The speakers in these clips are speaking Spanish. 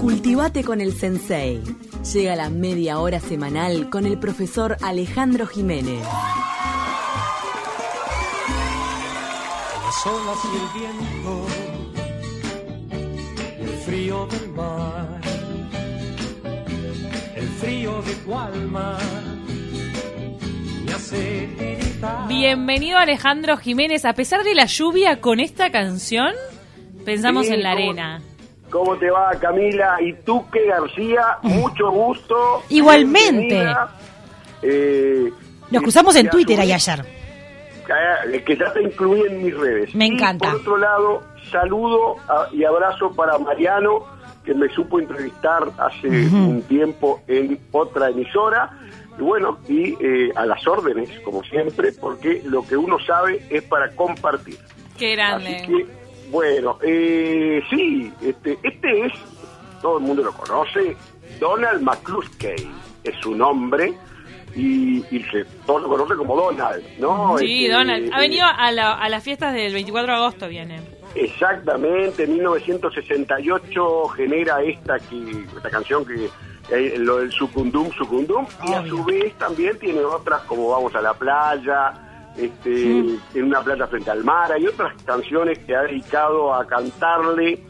Cultivate con el Sensei. Llega la media hora semanal con el profesor Alejandro Jiménez. Las olas y el viento, y el frío del mar, el frío de tu alma, me hace tiritar. Bienvenido Alejandro Jiménez. A pesar de la lluvia con esta canción, pensamos Sí, en la ¿cómo- arena. ¿Cómo te va, Camila? Y Tuque García, mucho gusto. Igualmente. Eh, Nos cruzamos en Twitter ahí ayer. Que ya te incluí en mis redes. Me Y, encanta. por otro lado, saludo a- y abrazo para Mariano, que me supo entrevistar hace un tiempo en otra emisora. Y bueno, y eh, a las órdenes, como siempre, porque lo que uno sabe es para compartir. Qué grande. Así que, bueno, eh, sí, este, este es, todo el mundo lo conoce, Donald McCluskey, es su nombre, y, y se, todos lo conocen como Donald, ¿no? Sí, Este, Donald. Ha eh, venido a, la- a las fiestas del 24 de agosto, viene. Exactamente, en 1968 genera esta que esta canción que eh, lo del sucundum sucundum y a su vez también tiene otras como vamos a la playa, este, en una playa frente al mar, hay otras canciones que ha dedicado a cantarle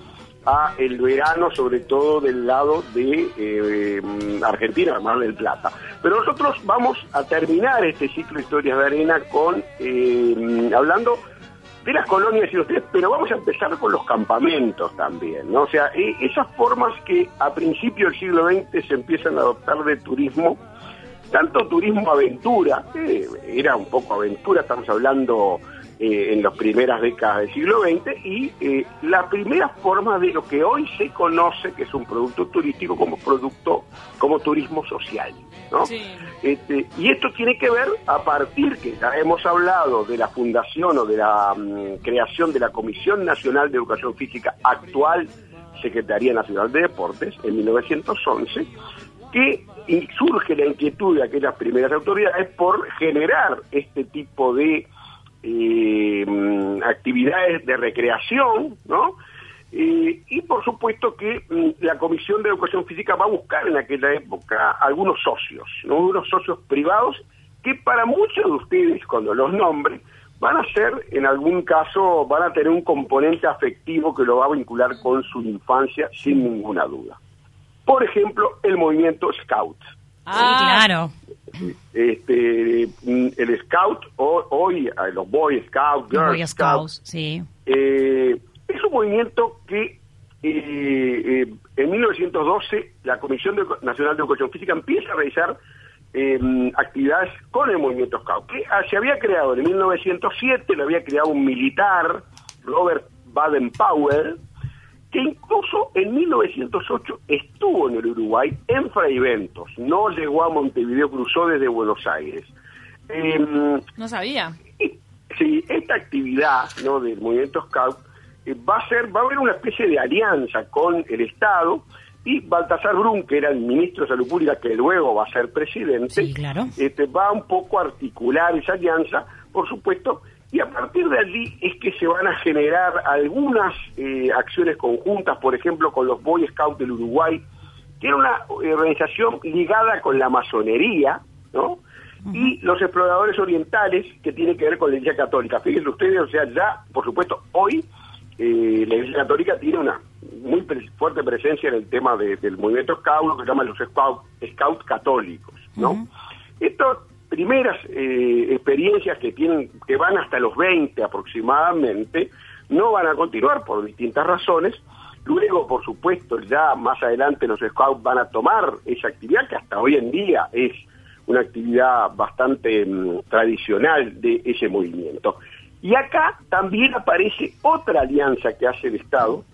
a el verano, sobre todo del lado de eh, Argentina, Mar del Plata. Pero nosotros vamos a terminar este ciclo de historias de arena con eh, hablando de las colonias y ustedes, pero vamos a empezar con los campamentos también, ¿no? O sea, e- esas formas que a principios del siglo XX se empiezan a adoptar de turismo, tanto turismo aventura, que era un poco aventura, estamos hablando eh, en las primeras décadas del siglo XX, y eh, la primera forma de lo que hoy se conoce que es un producto turístico como producto, como turismo social, ¿no? Sí. Este, y esto tiene que ver a partir que ya hemos hablado de la fundación o de la mm, creación de la Comisión Nacional de Educación Física, actual Secretaría Nacional de Deportes, en 1911, que in- surge la inquietud de aquellas primeras autoridades por generar este tipo de eh, actividades de recreación, ¿no? Eh, y por supuesto que mm, la Comisión de Educación Física va a buscar en aquella época algunos socios, ¿no? unos socios privados que para muchos de ustedes, cuando los nombren, van a ser, en algún caso, van a tener un componente afectivo que lo va a vincular con su infancia sin ninguna duda. Por ejemplo, el movimiento Scout. Ah, claro. Este, mm, el Scout, o- hoy los Boy Scouts, Girl Boy Scouts, sí. eh, es un movimiento que eh, eh, en 1912 la Comisión de- Nacional de Educación Física empieza a realizar eh, actividades con el movimiento Scout, que ah, se había creado en 1907, lo había creado un militar, Robert Baden-Powell, que incluso en 1908 estuvo en el Uruguay en Fraiventos, no llegó a Montevideo, cruzó desde Buenos Aires. Em, no sabía. Sí, esta actividad ¿no? del movimiento Scout eh, va a ser, va a haber una especie de alianza con el Estado y Baltasar Brun, que era el ministro de Salud Pública, que luego va a ser presidente, Sí, claro. este, va un poco a articular esa alianza, por supuesto, y a partir de allí es que se van a generar algunas eh, acciones conjuntas, por ejemplo, con los Boy Scouts del Uruguay, que era una organización ligada con la masonería, ¿no? Y los exploradores orientales, que tiene que ver con la Iglesia Católica. Fíjense ustedes, o sea, ya, por supuesto, hoy eh, la Iglesia Católica tiene una muy pre- fuerte presencia en el tema de- del movimiento Scout, lo que llaman los Scout, Scouts católicos, ¿no? Estas primeras eh, experiencias que tienen, que van hasta los 20 aproximadamente, no van a continuar por distintas razones. Luego, por supuesto, ya más adelante los Scouts van a tomar esa actividad que hasta hoy en día es una actividad bastante mm, tradicional de ese movimiento. Y acá también aparece otra alianza que hace el Estado,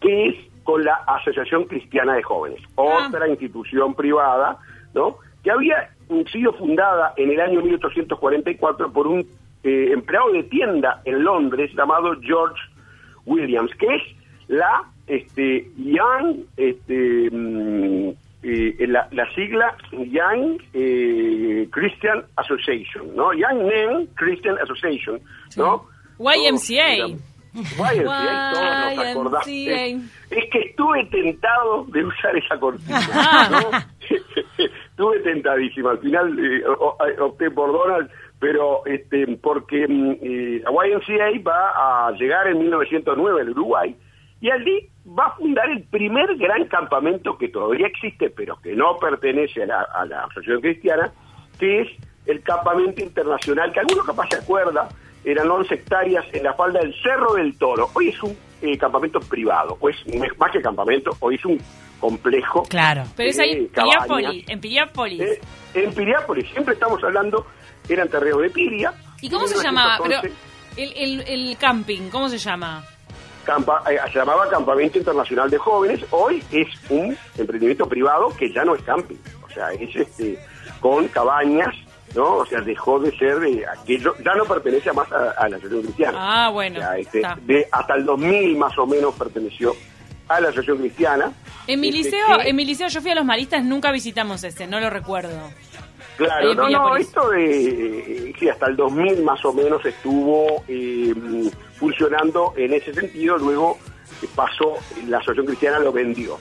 que es con la Asociación Cristiana de Jóvenes, otra institución privada, ¿no? Que había sido fundada en el año 1844 por un eh, empleado de tienda en Londres llamado George Williams, que es la este, Young, este, mm, eh, la, la sigla Young eh, Christian Association, ¿no? Young Men Christian Association, ¿no? YMCA. Todos, YMCA, todos nos. YMCA. Es que estuve tentado de usar esa cortina. ¿no? estuve tentadísimo. Al final eh, o- opté por Donald, pero este, porque mm, eh, YMCA va a llegar en 1909 al Uruguay y allí va a fundar el primer gran campamento que todavía existe, pero que no pertenece a la, a la Asociación Cristiana, que es el Campamento Internacional, que algunos capaz se acuerda, eran 11 hectáreas en la falda del Cerro del Toro. Hoy es un eh, campamento privado, o es más que campamento, hoy es un complejo. Claro. Pero es ahí en. Piriápolis. En Piriápolis. Eh, en Piriápolis, siempre estamos hablando, eran terrenos de Piria. ¿Y cómo se llamaba? Pero 1914, el, el, el camping, ¿cómo se llama? campa- eh, se llamaba Campamento Internacional de Jóvenes, hoy es un emprendimiento privado que ya no es camping, o sea, es este con cabañas, ¿no? O sea, dejó de ser de aquello, ya no pertenece más a, a la Asociación Cristiana. Ah, bueno. O sea, este, de, hasta el 2000 más o menos perteneció a la Asociación Cristiana. En mi Este, liceo, que- en mi liceo yo fui a los maristas, nunca visitamos ese, no lo recuerdo. Claro, Ahí no, no, esto de, eh, sí, hasta el 2000 más o menos estuvo eh, funcionando en ese sentido, luego eh, pasó, la Asociación Cristiana lo vendió.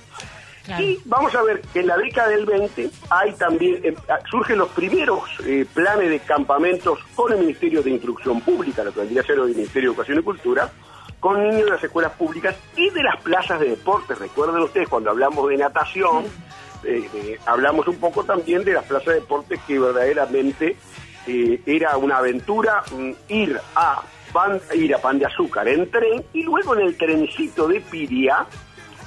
Claro. Y vamos a ver que en la década del 20 hay también, eh, surgen los primeros eh, planes de campamentos con el Ministerio de Instrucción Pública, lo que vendría a ser el Ministerio de Educación y Cultura, con niños de las escuelas públicas y de las plazas de deporte. Recuerden ustedes, cuando hablamos de natación, eh, hablamos un poco también de las plazas de deporte que verdaderamente eh, era una aventura mm, ir a pan, ir a Pan de Azúcar en tren y luego en el trencito de Piria,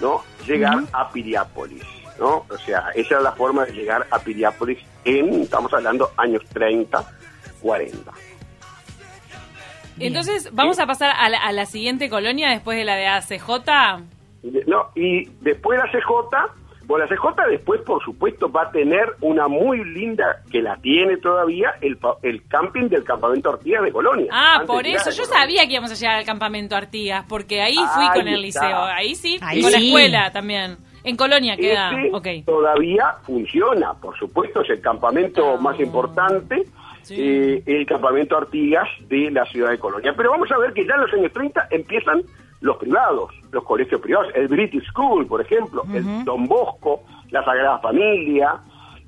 ¿no? Llegar a Piriápolis, ¿no? O sea, esa era la forma de llegar a Piriápolis en, estamos hablando, años 30, 40. Entonces, ¿vamos a pasar a la, a la siguiente colonia después de la de ACJ? De- No, y después la CJ, bueno, la CJ después, por supuesto, va a tener una muy linda, que la tiene todavía, el, pa- el camping del campamento Artigas de Colonia. Ah, por eso. Yo Colonia. sabía que íbamos a llegar al campamento Artigas, porque ahí fui Ahí con el está. liceo. Ahí sí, Ahí con la escuela también. En Colonia queda. Ese Ok. todavía funciona, por supuesto, es el campamento Ah. más importante, Sí. eh, el campamento Artigas de la ciudad de Colonia. Pero vamos a ver que ya en los años 30 empiezan los privados, los colegios privados, el British School, por ejemplo, el Don Bosco, la Sagrada Familia,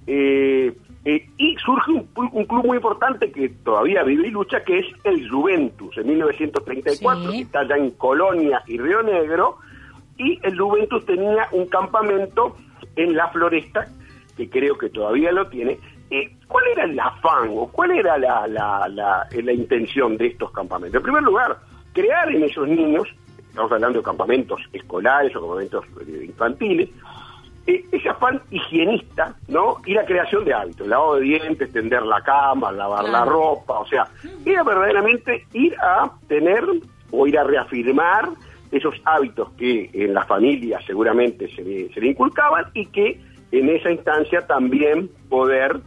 eh, eh, y surge un, un club muy importante que todavía vive y lucha, que es el Juventus, en 1934, Sí. que está allá en Colonia y Río Negro, y el Juventus tenía un campamento en la floresta, que creo que todavía lo tiene. Eh, ¿Cuál era el afán o cuál era la, la, la, la intención de estos campamentos? En primer lugar, crear en esos niños, estamos hablando de campamentos escolares o campamentos eh, infantiles, eh, ese afán higienista, ¿no? Y la creación de hábitos, lavado de dientes, tender la cama, lavar la ropa, o sea, era verdaderamente ir a tener o ir a reafirmar esos hábitos que en la familia seguramente se le, se le inculcaban y que en esa instancia también poder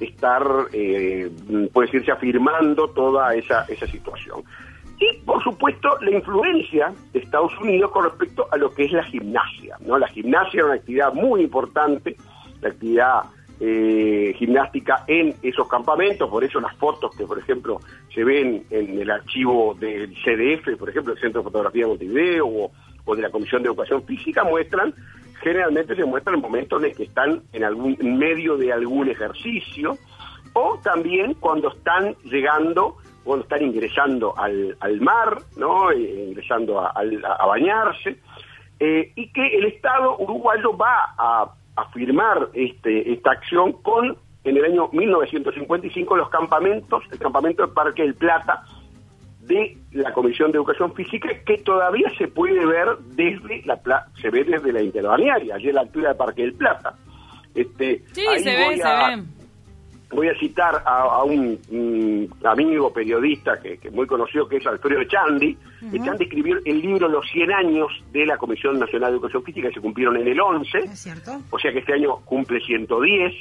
estar, eh, puede decirse, afirmando toda esa, esa situación. Y, por supuesto, la influencia de Estados Unidos con respecto a lo que es la gimnasia. ¿no? La gimnasia era una actividad muy importante, la actividad eh, gimnástica en esos campamentos, por eso las fotos que, por ejemplo, se ven en el archivo del CDF, por ejemplo, el Centro de Fotografía de Montevideo, o, o de la Comisión de Educación Física, muestran, generalmente se muestran momentos en que están en algún en medio de algún ejercicio, o también cuando están llegando, cuando están ingresando al, al mar, ¿no? Eh, ingresando a, al- a bañarse, eh, y que el Estado uruguayo va a, a firmar este, esta acción con, en el año 1955, los campamentos, el campamento de Parque del Plata, de la Comisión de Educación Física que todavía se puede ver desde la se ve desde la interbalnearia, allí en la altura del Parque del Plata. Este, Sí, ahí se ve, se a- ve. Voy a citar a, a un, mm, amigo periodista que, que muy conocido que es Alfredo Chandi. que Chandi escribió el libro Los 100 años de la Comisión Nacional de Educación Física que se cumplieron en el 11 ¿Es cierto? o sea que este año cumple 110,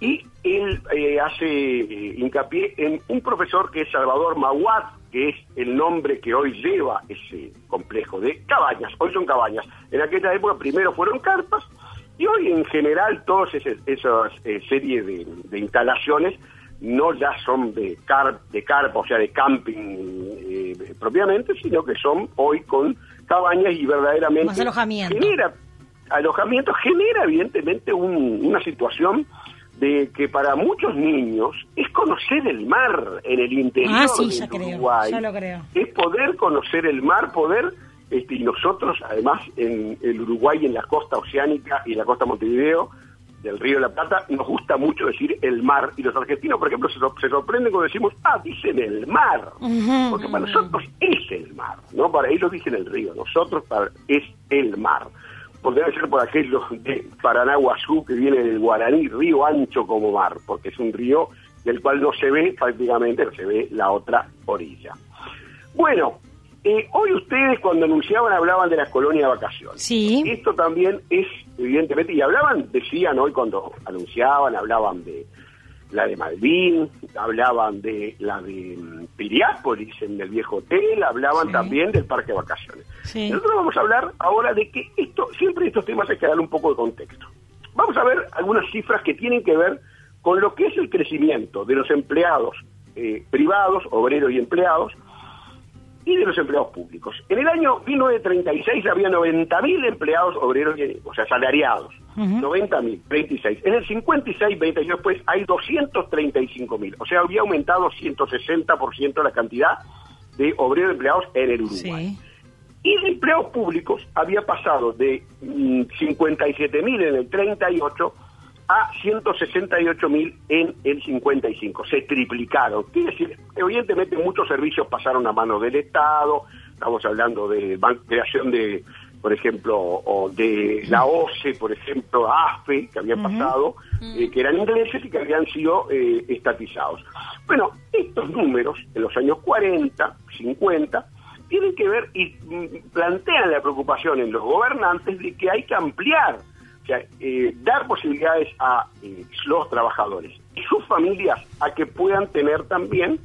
y él eh, hace eh, hincapié en un profesor que es Salvador Maguad, que es el nombre que hoy lleva ese complejo de cabañas, hoy son cabañas, en aquella época primero fueron carpas, y hoy en general todas esas, esas eh, series de, de instalaciones no ya son de, car de carpa, o sea, de camping eh, propiamente, sino que son hoy con cabañas y verdaderamente Más alojamiento. genera alojamiento, genera evidentemente un- una situación de que para muchos niños es conocer el mar en el interior Ah, sí, del ya creo, Uruguay. ya lo creo. Es poder conocer el mar, poder, este, y nosotros además en el Uruguay, en la costa oceánica y en la costa Montevideo, del Río de la Plata, nos gusta mucho decir el mar. Y los argentinos, por ejemplo, se, se sorprenden cuando decimos, ah, dicen el mar. Porque para nosotros es el mar, ¿no? Para ellos dicen el río, nosotros para, es el mar. Porque debe ser por aquello de Paranaguazú que viene del guaraní, río ancho como mar, porque es un río del cual no se ve prácticamente, no se ve la otra orilla. Bueno, eh, hoy ustedes cuando anunciaban hablaban de las colonias de vacaciones. Sí. Esto también es, evidentemente, y hablaban, decían hoy cuando anunciaban, hablaban de la de Malvin, hablaban de la de mm, Piriápolis en el viejo hotel, hablaban Sí. también del parque de vacaciones. Sí. Nosotros vamos a hablar ahora de que esto, siempre estos temas hay que darle un poco de contexto. Vamos a ver algunas cifras que tienen que ver con lo que es el crecimiento de los empleados eh, privados, obreros y empleados, y de los empleados públicos. En el año 1936 había 90.000 empleados obreros, y- o sea, salariados. 90.000, 36. En el 56, 20 años después, hay 235.000. O sea, había aumentado 160% la cantidad de obreros empleados en el Uruguay. Sí. Y de empleados públicos había pasado de mm, 57.000 en el 38 a 168.000 en el 55. Se triplicaron. Quiere decir, evidentemente muchos servicios pasaron a manos del Estado. Estamos hablando de creación de, por ejemplo, o de la OCE, por ejemplo, AFE, que habían pasado, eh, que eran ingleses y que habían sido eh, estatizados. Bueno, estos números en los años 40, 50, tienen que ver y mm, plantean la preocupación en los gobernantes de que hay que ampliar, sea, eh, dar posibilidades a eh, los trabajadores y sus familias a que puedan tener también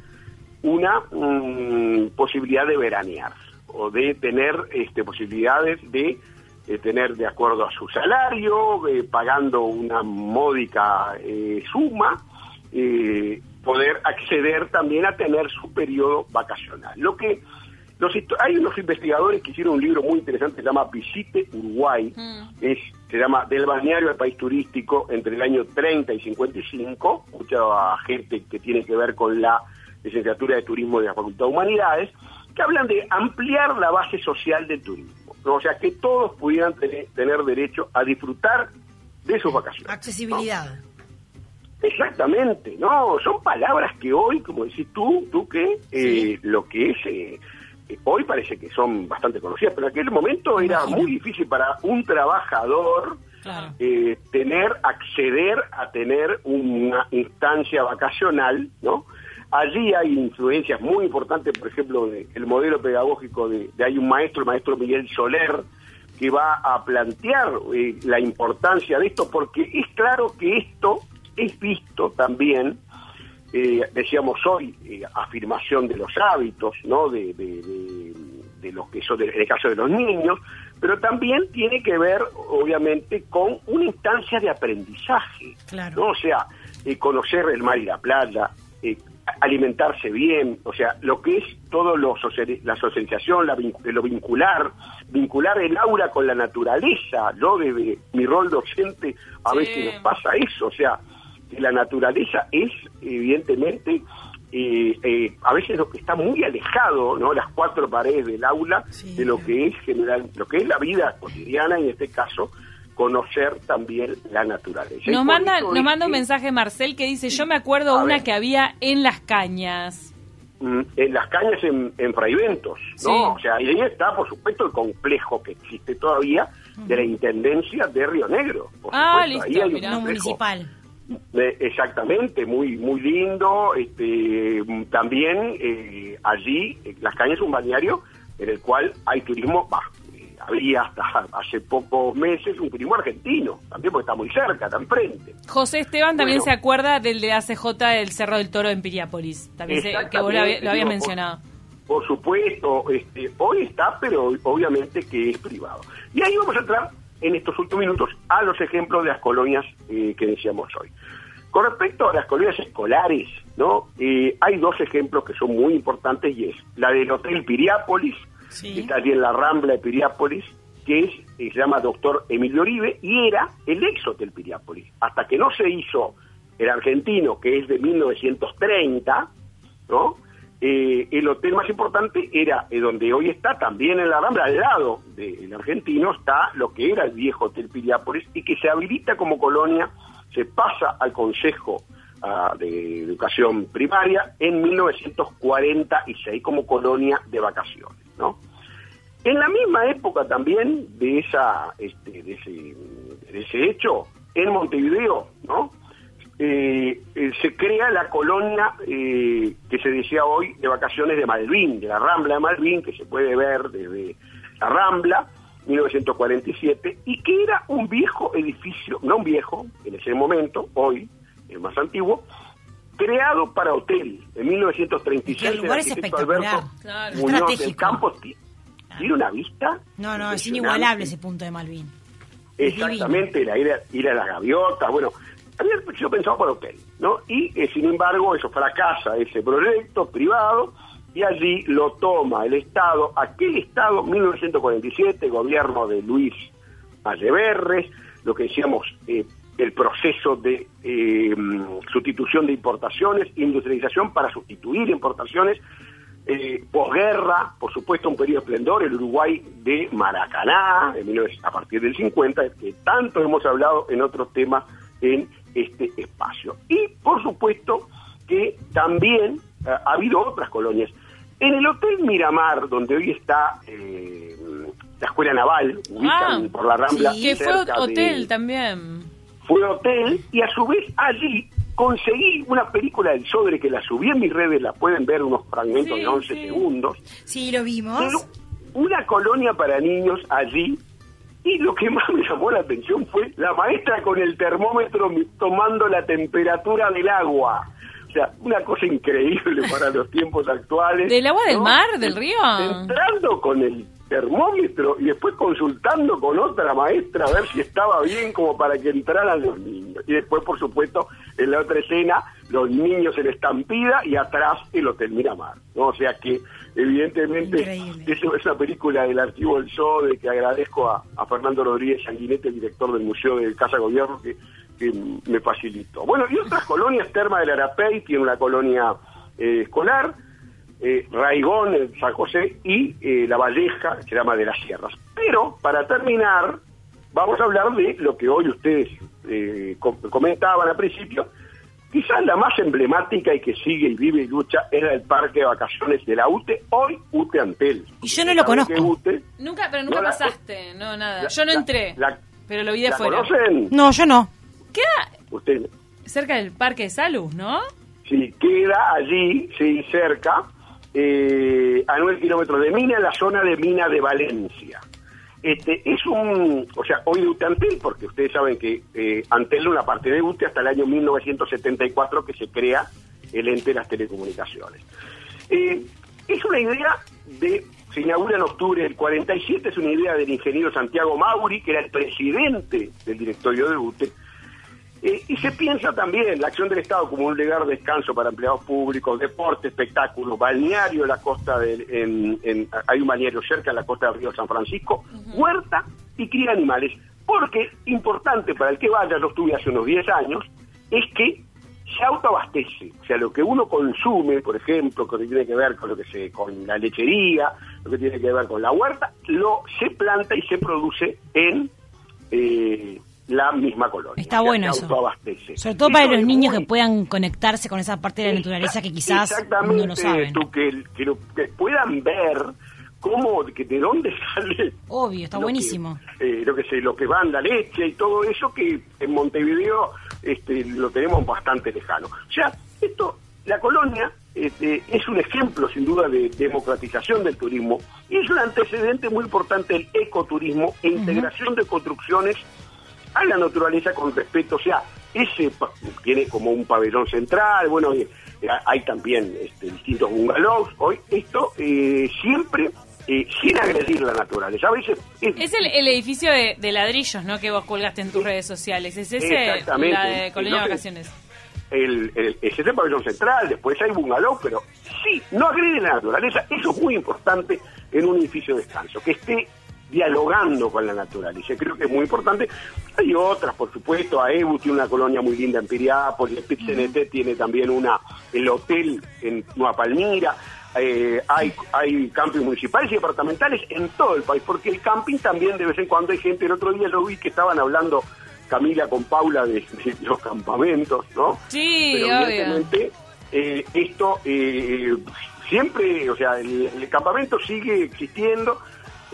una mm, posibilidad de veranear o de tener este, posibilidades de tener de acuerdo a su salario, eh, pagando una módica eh, suma, poder acceder también a tener su periodo vacacional. Lo que los hay unos investigadores que hicieron un libro muy interesante que se llama Visite Uruguay, es, se llama Del balneario al país turístico entre el año 30 y 55, mucha gente que tiene que ver con la licenciatura de turismo de la Facultad de Humanidades, que hablan de ampliar la base social del turismo, ¿no? o sea, que todos pudieran tener, tener derecho a disfrutar de sus vacaciones. Accesibilidad. Exactamente, no, son palabras que hoy, como decís tú, tú que eh, lo que es, eh, hoy parece que son bastante conocidas, pero en aquel momento era muy difícil para un trabajador Claro. eh, tener, acceder a tener una instancia vacacional, ¿no? Allí hay influencias muy importantes, por ejemplo, de- el modelo pedagógico de, de hay un maestro, el maestro Miguel Soler, que va a plantear eh, la importancia de esto, porque es claro que esto es visto también, eh, decíamos hoy, eh, afirmación de los hábitos, ¿no? De, de, de- de los que son, de- en el caso de los niños, pero también tiene que ver, obviamente, con una instancia de aprendizaje, Claro. ¿no? O sea, eh, conocer el mar y la playa, eh, alimentarse bien, o sea, lo que es todo lo social- la socialización, la vin- lo vincular, vincular el aula con la naturaleza, yo desde mi rol docente a Sí. veces nos pasa eso, o sea, que la naturaleza es evidentemente eh, eh, a veces lo que está muy alejado, ¿no? Las cuatro paredes del aula Sí, de lo que es general, lo que es la vida cotidiana y en este caso conocer también la naturaleza. Nos manda, nos manda un que- mensaje Marcel que dice, yo me acuerdo A una ver. que había en las cañas. Mm, en las cañas en, en Fraiventos, Sí. ¿no? O sea, y ahí está, por supuesto, el complejo que existe todavía de la Intendencia de Río Negro. Por Ah, supuesto. listo, Ahí hay un mirá. Municipal. Exactamente, muy muy lindo. Este, también eh, allí, eh, Las Cañas es un balneario en el cual hay turismo, bah, eh, había hasta hace pocos meses un turismo argentino, también porque está muy cerca, está enfrente. José Esteban también Bueno. se acuerda del de ACJ del Cerro del Toro en Piriápolis. También se- que vos lo, había- lo habías mencionado. Por, por supuesto, este, hoy está, pero obviamente que es privado. Y ahí vamos a entrar en estos últimos minutos a los ejemplos de las colonias eh, que decíamos hoy. Con respecto a las colonias escolares, ¿no? Eh, hay dos ejemplos que son muy importantes y es la del Hotel Piriápolis, Sí. que está allí en la Rambla de Piriápolis, que es, eh, se llama Doctor Emilio Oribe, y era el ex Hotel Piriápolis. Hasta que no se hizo el argentino, que es de 1930, ¿no? Eh, el hotel más importante era eh, donde hoy está, también en la Rambla, al lado del argentino, está lo que era el viejo Hotel Piriápolis y que se habilita como colonia, se pasa al Consejo ah, de Educación Primaria en 1946 como colonia de vacaciones, ¿no? En la misma época también de esa este, de ese, de ese hecho, en Montevideo, ¿no? Eh, eh, se crea la colonia eh, que se decía hoy de vacaciones de Malvin, de la Rambla de Malvin, que se puede ver desde la Rambla, 1947, y que era un viejo edificio, no un viejo, en ese momento, hoy, el más antiguo, creado para hotel en 1936. Y que el lugar es espectacular. Claro. Muñoz. Campo ti- tiene una vista. No, no, es inigualable ese punto de Malvin. Exactamente, la ir, a, ir a las gaviotas, bueno, había sido pensado para hotel, ¿no? Y eh, sin embargo, eso fracasa ese proyecto privado y allí lo toma el Estado, aquel Estado, 1947, gobierno de Luis Alleverres, lo que decíamos, eh, el proceso de eh, sustitución de importaciones, industrialización para sustituir importaciones, eh, posguerra, por supuesto, un periodo esplendor, el Uruguay de Maracaná, de 19 a partir del 50, que tanto hemos hablado en otros temas en este espacio. Y, por supuesto, que también eh, ha habido otras colonias. En el Hotel Miramar, donde hoy está eh, la Escuela Naval, ubican Ah, por la Rambla. sí. Que fue de- hotel también. fue hotel y a su vez allí conseguí una película del Sodre que la subí en mis redes, la pueden ver unos fragmentos Sí, de 11 sí. segundos. Sí, lo vimos. Pero una colonia para niños allí y lo que más me llamó la atención fue la maestra con el termómetro tomando la temperatura del agua. Sea, una cosa increíble para los tiempos actuales. ¿Del agua del ¿no? mar, del río? Entrando con el termómetro y después consultando con otra maestra a ver si estaba bien como para que entraran los niños. Y después, por supuesto, en la otra escena, los niños en estampida y atrás el Hotel Miramar. ¿no? O sea que, evidentemente, Increíble. eso es una película del Archivo del SODE que agradezco a, a Fernando Rodríguez Sanguinete, el director del Museo de Casa Gobierno, que, que me facilitó. Bueno, y otras colonias, Terma del Arapey tiene una colonia eh, escolar, eh, Raigón, en San José, y eh, La Valleja, que se llama de las Sierras. Pero, para terminar, vamos a hablar de lo que hoy ustedes eh, com- comentaban al principio, quizás la más emblemática y que sigue y vive y lucha es la del Parque de Vacaciones de la UTE, hoy UTE Antel. Y yo no lo ¿Saben que conozco. UTE? Nunca, pero nunca No, la- pasaste, no, nada. la- Yo no entré, la- pero lo vi de ¿La afuera. conocen? No, yo no. Queda Usted, cerca del Parque de Salud, ¿no? Sí, queda allí, sí, cerca, eh, a 9 kilómetros de Mina, en la zona de Mina de Valencia. Este, es un, o sea, hoy de UTE Antel, porque ustedes saben que eh, Antel es una parte de UTE hasta el año 1974 que se crea el ente de las telecomunicaciones. Eh, es una idea de, se inaugura en octubre del 47, es una idea del ingeniero Santiago Mauri, que era el presidente del directorio de UTE, eh, y se piensa también la acción del Estado como un lugar de descanso para empleados públicos, deporte, espectáculos, balneario en la costa del, en, en- hay un balneario cerca en la costa del río San Francisco, huerta y cría animales. Porque importante para el que vaya, yo estuve hace unos 10 años, es que se autoabastece. O sea, lo que uno consume, por ejemplo, que tiene que ver con lo que se, con la lechería, lo que tiene que ver con la huerta, lo se planta y se produce en eh, la misma colonia. Está bueno se eso. Sobre todo para los niños muy- que puedan conectarse con esa parte de la naturaleza que quizás Exactamente, no lo saben. tú, que, que lo- que puedan ver cómo, que de dónde sale Obvio, está lo que- buenísimo. eh, lo que se, lo que van la leche y todo eso que en Montevideo este, lo tenemos bastante lejano. O sea, esto, la colonia este, es un ejemplo sin duda de democratización del turismo y es un antecedente muy importante del ecoturismo e integración de construcciones a la naturaleza con respeto, o sea, ese tiene como un pabellón central, bueno, eh, hay también este, distintos bungalows, hoy esto eh, siempre eh, sin agredir la naturaleza, a veces es, Es el, el edificio de, de ladrillos, ¿no? Que vos colgaste en tus redes sociales. Es ese, Exactamente. la de Colonia de Entonces, Vacaciones. el, el, ese es el pabellón central, después hay bungalow, pero sí, no agrede la naturaleza. Eso es muy importante en un edificio de descanso, que esté dialogando con la naturaleza. Creo que es muy importante. Hay otras, por supuesto. AEBU tiene una colonia muy linda en Piriápolis, el PIT tiene también una el hotel en Nueva Palmira. Eh, hay, hay campings municipales y departamentales en todo el país, porque el camping también de vez en cuando hay gente. El otro día lo vi que estaban hablando Camila con Paula de, de los campamentos, ¿no? Sí, Pero obvio. evidentemente eh, esto eh, siempre, o sea, el, el campamento sigue existiendo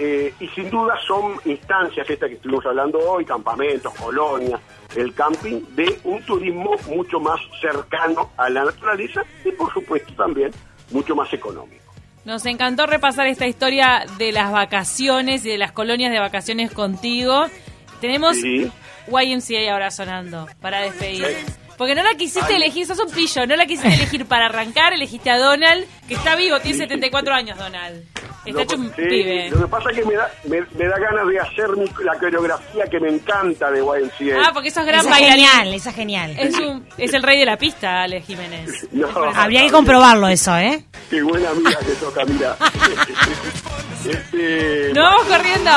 eh, y sin duda son instancias, estas que estuvimos hablando hoy, campamentos, colonias, el camping, de un turismo mucho más cercano a la naturaleza y por supuesto también mucho más económico. Nos encantó repasar esta historia de las vacaciones y de las colonias de vacaciones contigo. Tenemos Sí. YMCA ahora sonando para despedir. Sí. Porque no la quisiste elegir, sos un pillo, no la quisiste elegir para arrancar, elegiste a Donald, que está vivo, tiene 74 años Donald. Está Lo- hecho un sí, pibe. Lo que pasa es que me da, me, me da ganas de hacer mi- la coreografía que me encanta de YMCA. Ah, porque sos gran Esa es bailarín. genial, esa es genial. Es, un, es el rey de la pista, Ale Jiménez. No. Habría que comprobarlo eso, ¿eh? Qué buena amiga que toca, mira. este, Nos vamos corriendo.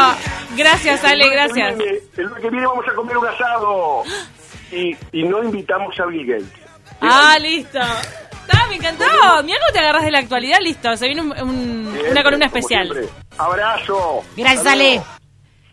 Gracias, Ale, gracias. viene- el lunes que viene vamos a comer un asado. Y, y no invitamos a Bill Gates. Ah, listo. Ah, me encantó. Mira cómo te agarras de la actualidad, listo. Se viene un- una columna especial. Abrazo. Gracias. Ale.